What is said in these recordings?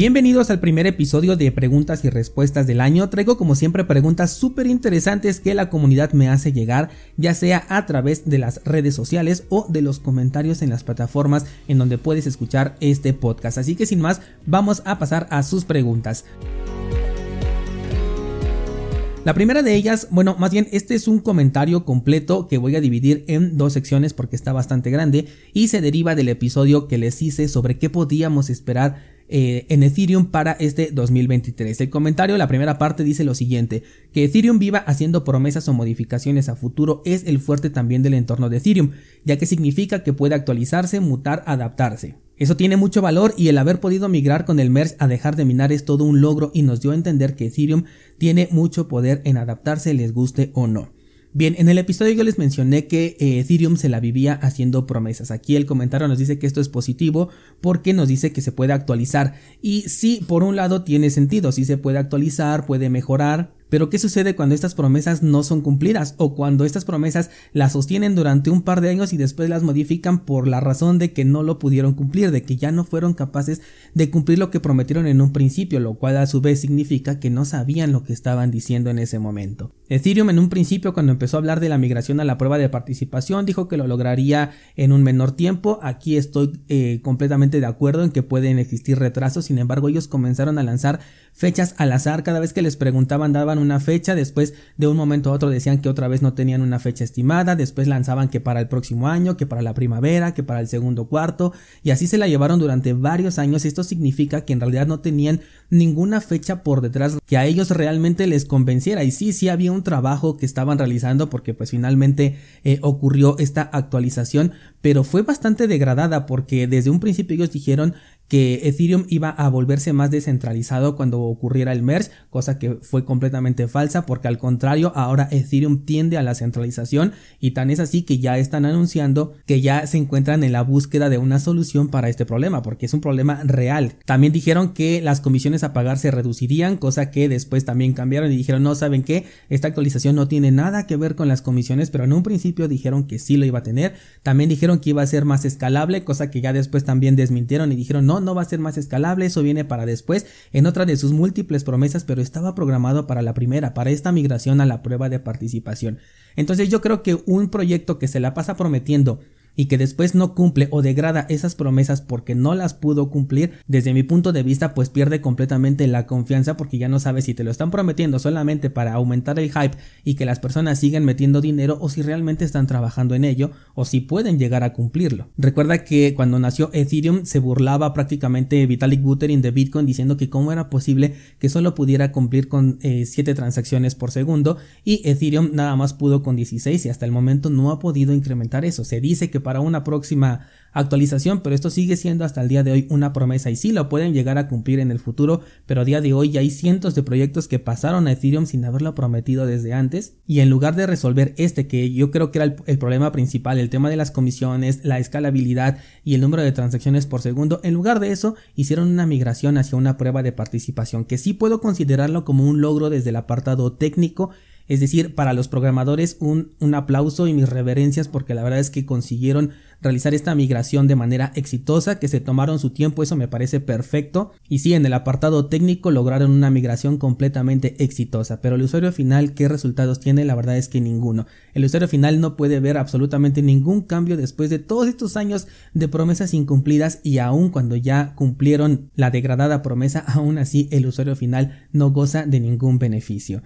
Bienvenidos al primer episodio de preguntas y respuestas del año. Traigo como siempre preguntas súper interesantes que la comunidad me hace llegar, ya sea a través de las redes sociales o de los comentarios en las plataformas en donde puedes escuchar este podcast. Así que sin más, vamos a pasar a sus preguntas. La primera de ellas, bueno, más bien este es un comentario completo que voy a dividir en dos secciones porque está bastante grande y se deriva del episodio que les hice sobre qué podíamos esperar eh, en Ethereum para este 2023. El comentario, la primera parte dice lo siguiente, que Ethereum viva haciendo promesas o modificaciones a futuro es el fuerte también del entorno de Ethereum, ya que significa que puede actualizarse, mutar, adaptarse. Eso tiene mucho valor y el haber podido migrar con el MERS a dejar de minar es todo un logro y nos dio a entender que Ethereum tiene mucho poder en adaptarse les guste o no. Bien, en el episodio yo les mencioné que eh, Ethereum se la vivía haciendo promesas. Aquí el comentario nos dice que esto es positivo porque nos dice que se puede actualizar. Y sí, por un lado tiene sentido, sí se puede actualizar, puede mejorar, pero ¿qué sucede cuando estas promesas no son cumplidas o cuando estas promesas las sostienen durante un par de años y después las modifican por la razón de que no lo pudieron cumplir, de que ya no fueron capaces de cumplir lo que prometieron en un principio, lo cual a su vez significa que no sabían lo que estaban diciendo en ese momento? Ethereum en un principio cuando empezó a hablar de la migración a la prueba de participación dijo que lo lograría en un menor tiempo, aquí estoy eh, completamente de acuerdo en que pueden existir retrasos, sin embargo ellos comenzaron a lanzar fechas al azar, cada vez que les preguntaban daban una fecha, después de un momento a otro decían que otra vez no tenían una fecha estimada, después lanzaban que para el próximo año, que para la primavera, que para el segundo cuarto, y así se la llevaron durante varios años. Esto significa que en realidad no tenían ninguna fecha por detrás que a ellos realmente les convenciera. Y sí, sí había un trabajo que estaban realizando porque pues finalmente eh, ocurrió esta actualización, pero fue bastante degradada porque desde un principio ellos dijeron que Ethereum iba a volverse más descentralizado cuando ocurriera el merge, cosa que fue completamente falsa porque al contrario ahora Ethereum tiende a la centralización y tan es así que ya están anunciando que ya se encuentran en la búsqueda de una solución para este problema porque es un problema real. También dijeron que las comisiones a pagar se reducirían, cosa que después también cambiaron y dijeron no saben qué, esta actualización no tiene nada que ver con las comisiones, pero en un principio dijeron que sí lo iba a tener. También dijeron que iba a ser más escalable, cosa que ya después también desmintieron y dijeron no, no va a ser más escalable, eso viene para después en otra de sus múltiples promesas, pero estaba programado para la primera, para esta migración a la prueba de participación. Entonces yo creo que un proyecto que se la pasa prometiendo y que después no cumple o degrada esas promesas porque no las pudo cumplir, desde mi punto de vista pues pierde completamente la confianza porque ya no sabe si te lo están prometiendo solamente para aumentar el hype y que las personas sigan metiendo dinero o si realmente están trabajando en ello o si pueden llegar a cumplirlo. Recuerda que cuando nació Ethereum se burlaba prácticamente Vitalik Buterin de Bitcoin diciendo que cómo era posible que solo pudiera cumplir con 7 eh, transacciones por segundo y Ethereum nada más pudo con 16 y hasta el momento no ha podido incrementar eso. Se dice que para una próxima actualización, pero esto sigue siendo hasta el día de hoy una promesa y sí lo pueden llegar a cumplir en el futuro, pero a día de hoy ya hay cientos de proyectos que pasaron a Ethereum sin haberlo prometido desde antes y en lugar de resolver este que yo creo que era el, problema principal, el tema de las comisiones, la escalabilidad y el número de transacciones por segundo, en lugar de eso hicieron una migración hacia una prueba de participación que sí puedo considerarlo como un logro desde el apartado técnico es decir, para los programadores un, un, aplauso y mis reverencias porque la verdad es que consiguieron realizar esta migración de manera exitosa, que se tomaron su tiempo, eso me parece perfecto. Y sí, en el apartado técnico lograron una migración completamente exitosa, pero el usuario final, ¿qué resultados tiene? La verdad es que ninguno. El usuario final no puede ver absolutamente ningún cambio después de todos estos años de promesas incumplidas y aun cuando ya cumplieron la degradada promesa, aún así el usuario final no goza de ningún beneficio.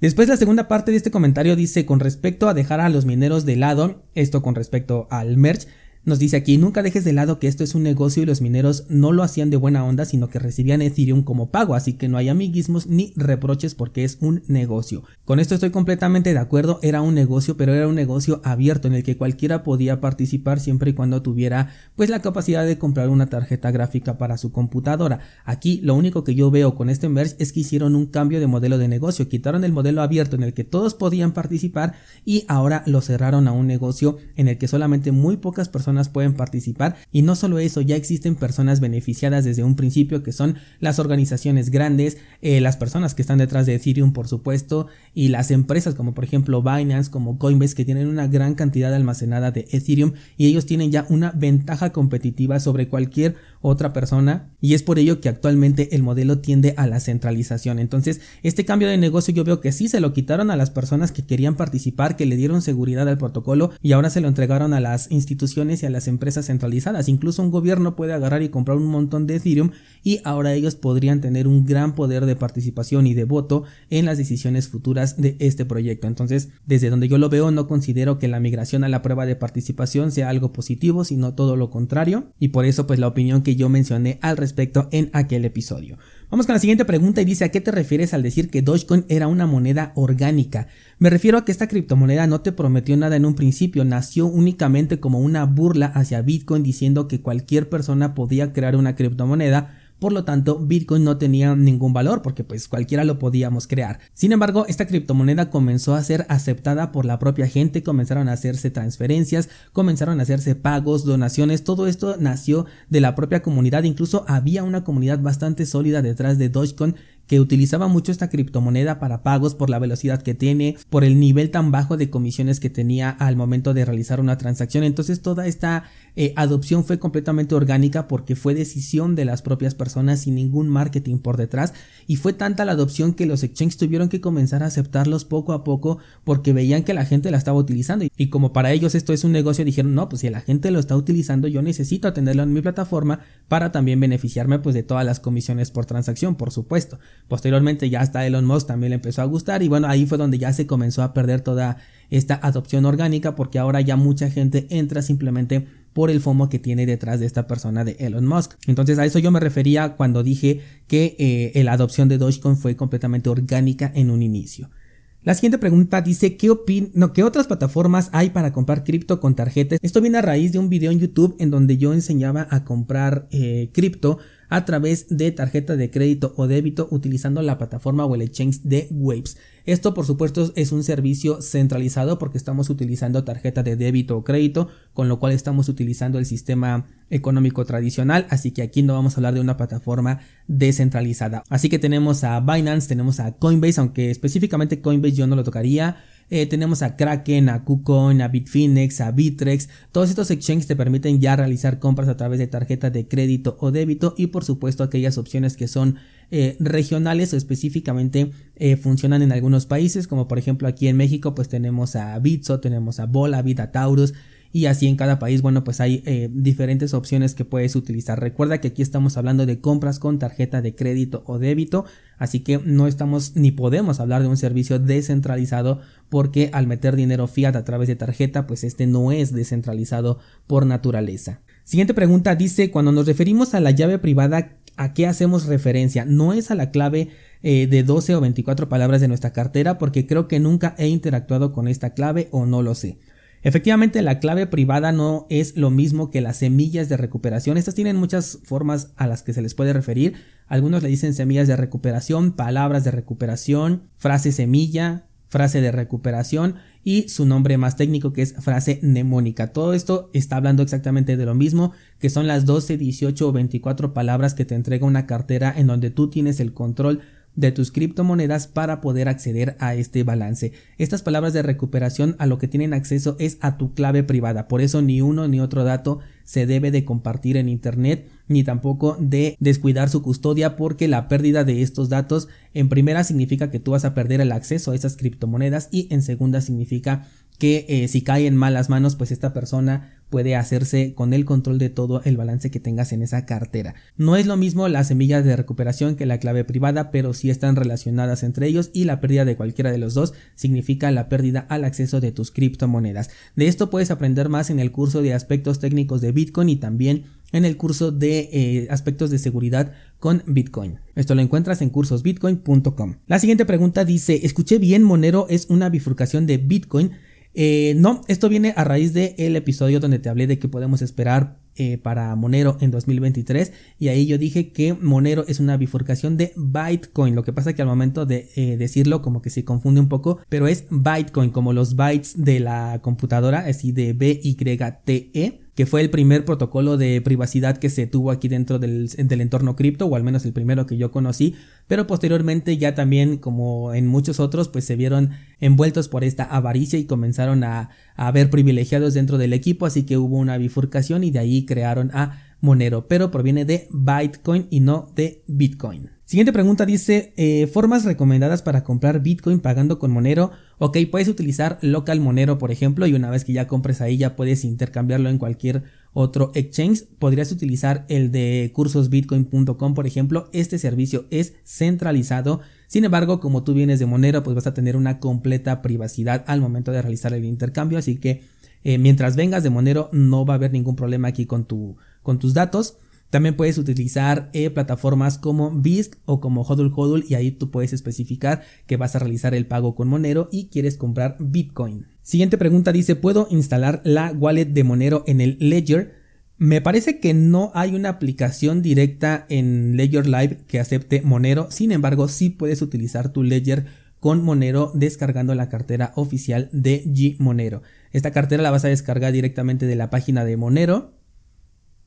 Después la segunda parte de este comentario dice con respecto a dejar a los mineros de lado, esto con respecto al merch, nos dice aquí, nunca dejes de lado que esto es un negocio y los mineros no lo hacían de buena onda, sino que recibían Ethereum como pago, así que no hay amiguismos ni reproches porque es un negocio. Con esto estoy completamente de acuerdo, era un negocio, pero era un negocio abierto en el que cualquiera podía participar siempre y cuando tuviera pues la capacidad de comprar una tarjeta gráfica para su computadora. Aquí lo único que yo veo con este merge es que hicieron un cambio de modelo de negocio, quitaron el modelo abierto en el que todos podían participar y ahora lo cerraron a un negocio en el que solamente muy pocas personas pueden participar. Y no solo eso, ya existen personas beneficiadas desde un principio que son las organizaciones grandes, eh, las personas que están detrás de Ethereum por supuesto y las empresas como por ejemplo Binance, como Coinbase que tienen una gran cantidad almacenada de Ethereum y ellos tienen ya una ventaja competitiva sobre cualquier otra persona y es por ello que actualmente el modelo tiende a la centralización. Entonces, este cambio de negocio yo veo que sí se lo quitaron a las personas que querían participar, que le dieron seguridad al protocolo y ahora se lo entregaron a las instituciones y a las empresas centralizadas. Incluso un gobierno puede agarrar y comprar un montón de Ethereum y ahora ellos podrían tener un gran poder de participación y de voto en las decisiones futuras de este proyecto. Entonces, desde donde yo lo veo, no considero que la migración a la prueba de participación sea algo positivo, sino todo lo contrario. Y por eso, pues la opinión que yo mencioné al respecto en aquel episodio. Vamos con la siguiente pregunta y dice ¿a qué te refieres al decir que Dogecoin era una moneda orgánica? Me refiero a que esta criptomoneda no te prometió nada en un principio, nació únicamente como una burla hacia Bitcoin diciendo que cualquier persona podía crear una criptomoneda por lo tanto Bitcoin no tenía ningún valor porque pues cualquiera lo podíamos crear. Sin embargo, esta criptomoneda comenzó a ser aceptada por la propia gente, comenzaron a hacerse transferencias, comenzaron a hacerse pagos, donaciones, todo esto nació de la propia comunidad, incluso había una comunidad bastante sólida detrás de Dogecoin que utilizaba mucho esta criptomoneda para pagos por la velocidad que tiene, por el nivel tan bajo de comisiones que tenía al momento de realizar una transacción. Entonces toda esta eh, adopción fue completamente orgánica porque fue decisión de las propias personas sin ningún marketing por detrás. Y fue tanta la adopción que los exchanges tuvieron que comenzar a aceptarlos poco a poco porque veían que la gente la estaba utilizando. Y como para ellos esto es un negocio dijeron no pues si la gente lo está utilizando yo necesito tenerlo en mi plataforma para también beneficiarme pues de todas las comisiones por transacción por supuesto Posteriormente ya hasta Elon Musk también le empezó a gustar y bueno, ahí fue donde ya se comenzó a perder toda esta adopción orgánica porque ahora ya mucha gente entra simplemente por el FOMO que tiene detrás de esta persona de Elon Musk. Entonces a eso yo me refería cuando dije que eh, la adopción de Dogecoin fue completamente orgánica en un inicio. La siguiente pregunta dice, ¿qué, no, ¿qué otras plataformas hay para comprar cripto con tarjetas? Esto viene a raíz de un video en YouTube en donde yo enseñaba a comprar eh, cripto a través de tarjeta de crédito o débito utilizando la plataforma o el exchange de Waves. Esto por supuesto es un servicio centralizado porque estamos utilizando tarjeta de débito o crédito, con lo cual estamos utilizando el sistema económico tradicional, así que aquí no vamos a hablar de una plataforma descentralizada. Así que tenemos a Binance, tenemos a Coinbase, aunque específicamente Coinbase yo no lo tocaría. Eh, tenemos a Kraken, a KuCoin, a Bitfinex, a Bitrex. Todos estos exchanges te permiten ya realizar compras a través de tarjeta de crédito o débito y por supuesto aquellas opciones que son eh, regionales o específicamente eh, funcionan en algunos países como por ejemplo aquí en México pues tenemos a Bitso, tenemos a Bola, a Taurus y así en cada país, bueno, pues hay eh, diferentes opciones que puedes utilizar. Recuerda que aquí estamos hablando de compras con tarjeta de crédito o débito, así que no estamos ni podemos hablar de un servicio descentralizado porque al meter dinero fiat a través de tarjeta, pues este no es descentralizado por naturaleza. Siguiente pregunta dice, cuando nos referimos a la llave privada, ¿a qué hacemos referencia? No es a la clave eh, de 12 o 24 palabras de nuestra cartera porque creo que nunca he interactuado con esta clave o no lo sé. Efectivamente, la clave privada no es lo mismo que las semillas de recuperación. Estas tienen muchas formas a las que se les puede referir. Algunos le dicen semillas de recuperación, palabras de recuperación, frase semilla, frase de recuperación y su nombre más técnico que es frase mnemónica. Todo esto está hablando exactamente de lo mismo, que son las 12, 18 o 24 palabras que te entrega una cartera en donde tú tienes el control de tus criptomonedas para poder acceder a este balance. Estas palabras de recuperación a lo que tienen acceso es a tu clave privada, por eso ni uno ni otro dato se debe de compartir en internet ni tampoco de descuidar su custodia porque la pérdida de estos datos en primera significa que tú vas a perder el acceso a esas criptomonedas y en segunda significa que eh, si cae en malas manos pues esta persona puede hacerse con el control de todo el balance que tengas en esa cartera. No es lo mismo las semillas de recuperación que la clave privada, pero sí están relacionadas entre ellos y la pérdida de cualquiera de los dos significa la pérdida al acceso de tus criptomonedas. De esto puedes aprender más en el curso de aspectos técnicos de Bitcoin y también en el curso de eh, aspectos de seguridad con Bitcoin. Esto lo encuentras en cursosbitcoin.com. La siguiente pregunta dice, escuché bien, Monero es una bifurcación de Bitcoin. Eh, no, esto viene a raíz del el episodio donde te hablé de que podemos esperar eh, para Monero en 2023 y ahí yo dije que Monero es una bifurcación de Bitcoin. Lo que pasa que al momento de eh, decirlo como que se confunde un poco, pero es Bitcoin como los bytes de la computadora, así de B-Y-T-E que fue el primer protocolo de privacidad que se tuvo aquí dentro del, entorno cripto, o al menos el primero que yo conocí, pero posteriormente ya también, como en muchos otros, pues se vieron envueltos por esta avaricia y comenzaron a, a haber privilegiados dentro del equipo, así que hubo una bifurcación y de ahí crearon a Monero, pero proviene de Bitcoin y no de Bitcoin. Siguiente pregunta dice, eh, formas recomendadas para comprar Bitcoin pagando con Monero. Ok, puedes utilizar local Monero, por ejemplo, y una vez que ya compres ahí ya puedes intercambiarlo en cualquier otro exchange. Podrías utilizar el de cursosbitcoin.com, por ejemplo. Este servicio es centralizado. Sin embargo, como tú vienes de Monero, pues vas a tener una completa privacidad al momento de realizar el intercambio. Así que eh, mientras vengas de Monero no va a haber ningún problema aquí con, tu, con tus datos. También puedes utilizar eh, plataformas como BISC o como Hodl Hodl y ahí tú puedes especificar que vas a realizar el pago con Monero y quieres comprar Bitcoin. Siguiente pregunta dice, ¿puedo instalar la wallet de Monero en el Ledger? Me parece que no hay una aplicación directa en Ledger Live que acepte Monero, sin embargo sí puedes utilizar tu Ledger con Monero descargando la cartera oficial de G Monero. Esta cartera la vas a descargar directamente de la página de Monero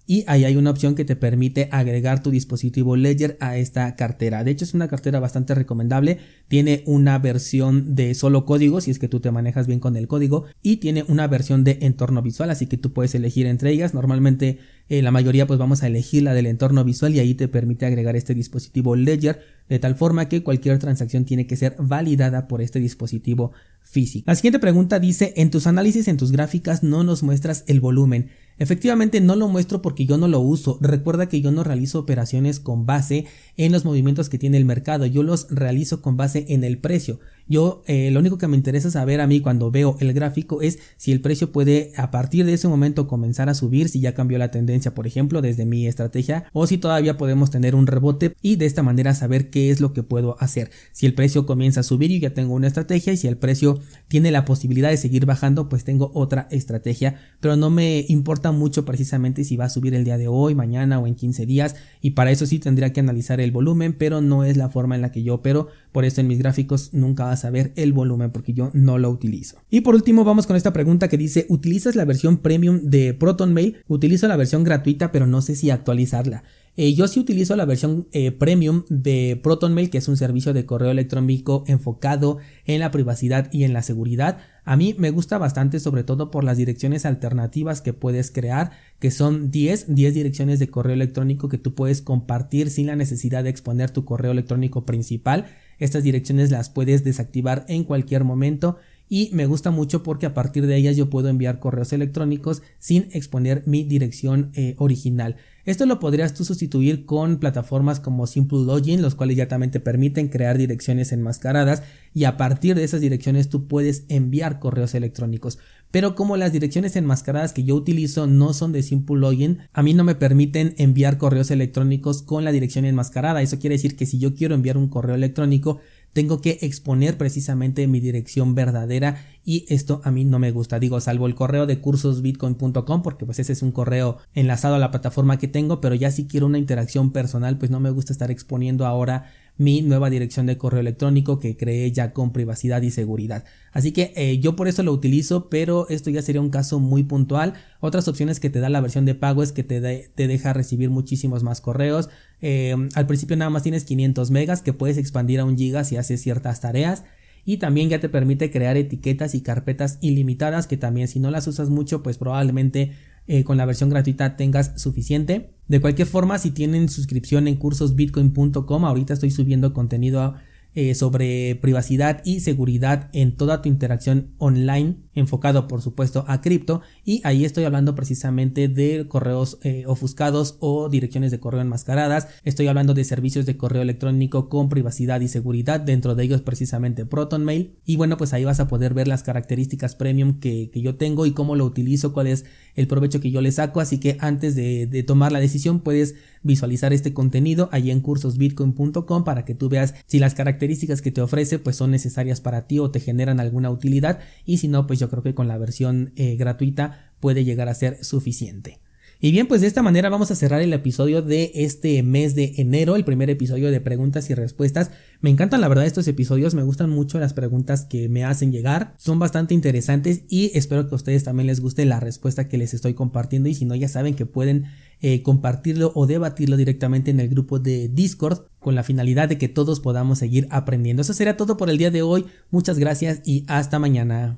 y ahí hay una opción que te permite agregar tu dispositivo Ledger a esta cartera. De hecho es una cartera bastante recomendable, tiene una versión de solo código si es que tú te manejas bien con el código y tiene una versión de entorno visual, así que tú puedes elegir entre ellas. Normalmente eh, la mayoría pues vamos a elegir la del entorno visual y ahí te permite agregar este dispositivo Ledger de tal forma que cualquier transacción tiene que ser validada por este dispositivo físico. La siguiente pregunta dice, en tus análisis, en tus gráficas no nos muestras el volumen. Efectivamente no lo muestro porque yo no lo uso. Recuerda que yo no realizo operaciones con base en los movimientos que tiene el mercado. Yo los realizo con base en el precio. Yo eh, lo único que me interesa saber a mí cuando veo el gráfico es si el precio puede a partir de ese momento comenzar a subir, si ya cambió la tendencia, por ejemplo, desde mi estrategia, o si todavía podemos tener un rebote y de esta manera saber qué es lo que puedo hacer. Si el precio comienza a subir, yo ya tengo una estrategia y si el precio tiene la posibilidad de seguir bajando, pues tengo otra estrategia, pero no me importa mucho precisamente si va a subir el día de hoy, mañana o en 15 días y para eso sí tendría que analizar el volumen, pero no es la forma en la que yo opero, por eso en mis gráficos nunca ver el volumen porque yo no lo utilizo. Y por último vamos con esta pregunta que dice, ¿utilizas la versión premium de ProtonMail? Utilizo la versión gratuita pero no sé si actualizarla. Eh, yo sí utilizo la versión eh, premium de ProtonMail, que es un servicio de correo electrónico enfocado en la privacidad y en la seguridad. A mí me gusta bastante, sobre todo por las direcciones alternativas que puedes crear, que son 10, 10 direcciones de correo electrónico que tú puedes compartir sin la necesidad de exponer tu correo electrónico principal. Estas direcciones las puedes desactivar en cualquier momento y me gusta mucho porque a partir de ellas yo puedo enviar correos electrónicos sin exponer mi dirección eh, original. Esto lo podrías tú sustituir con plataformas como Simple Login, los cuales ya también te permiten crear direcciones enmascaradas y a partir de esas direcciones tú puedes enviar correos electrónicos. Pero como las direcciones enmascaradas que yo utilizo no son de Simple Login, a mí no me permiten enviar correos electrónicos con la dirección enmascarada. Eso quiere decir que si yo quiero enviar un correo electrónico, tengo que exponer precisamente mi dirección verdadera y esto a mí no me gusta. Digo, salvo el correo de cursosbitcoin.com porque pues ese es un correo enlazado a la plataforma que tengo, pero ya si quiero una interacción personal, pues no me gusta estar exponiendo ahora mi nueva dirección de correo electrónico que creé ya con privacidad y seguridad. Así que eh, yo por eso lo utilizo, pero esto ya sería un caso muy puntual. Otras opciones que te da la versión de pago es que te, te deja recibir muchísimos más correos. Eh, al principio nada más tienes 500 megas que puedes expandir a un giga si haces ciertas tareas y también ya te permite crear etiquetas y carpetas ilimitadas que también si no las usas mucho pues probablemente eh, con la versión gratuita tengas suficiente. De cualquier forma, si tienen suscripción en cursosbitcoin.com, ahorita estoy subiendo contenido eh, sobre privacidad y seguridad en toda tu interacción online, enfocado por supuesto a cripto. Y ahí estoy hablando precisamente de correos eh, ofuscados o direcciones de correo enmascaradas. Estoy hablando de servicios de correo electrónico con privacidad y seguridad, dentro de ellos precisamente ProtonMail. Y bueno, pues ahí vas a poder ver las características premium que, yo tengo y cómo lo utilizo, cuál es el provecho que yo le saco. Así que antes de, tomar la decisión puedes visualizar este contenido ahí en cursosbitcoin.com para que tú veas si las características que te ofrece pues son necesarias para ti o te generan alguna utilidad y si no pues creo que con la versión eh, gratuita puede llegar a ser suficiente. Y bien, pues de esta manera vamos a cerrar el episodio de este mes de enero, el primer episodio de preguntas y respuestas. Me encantan la verdad estos episodios, me gustan mucho las preguntas que me hacen llegar, son bastante interesantes y espero que a ustedes también les guste la respuesta que les estoy compartiendo y si no ya saben que pueden eh, compartirlo o debatirlo directamente en el grupo de Discord con la finalidad de que todos podamos seguir aprendiendo. Eso será todo por el día de hoy, muchas gracias y hasta mañana.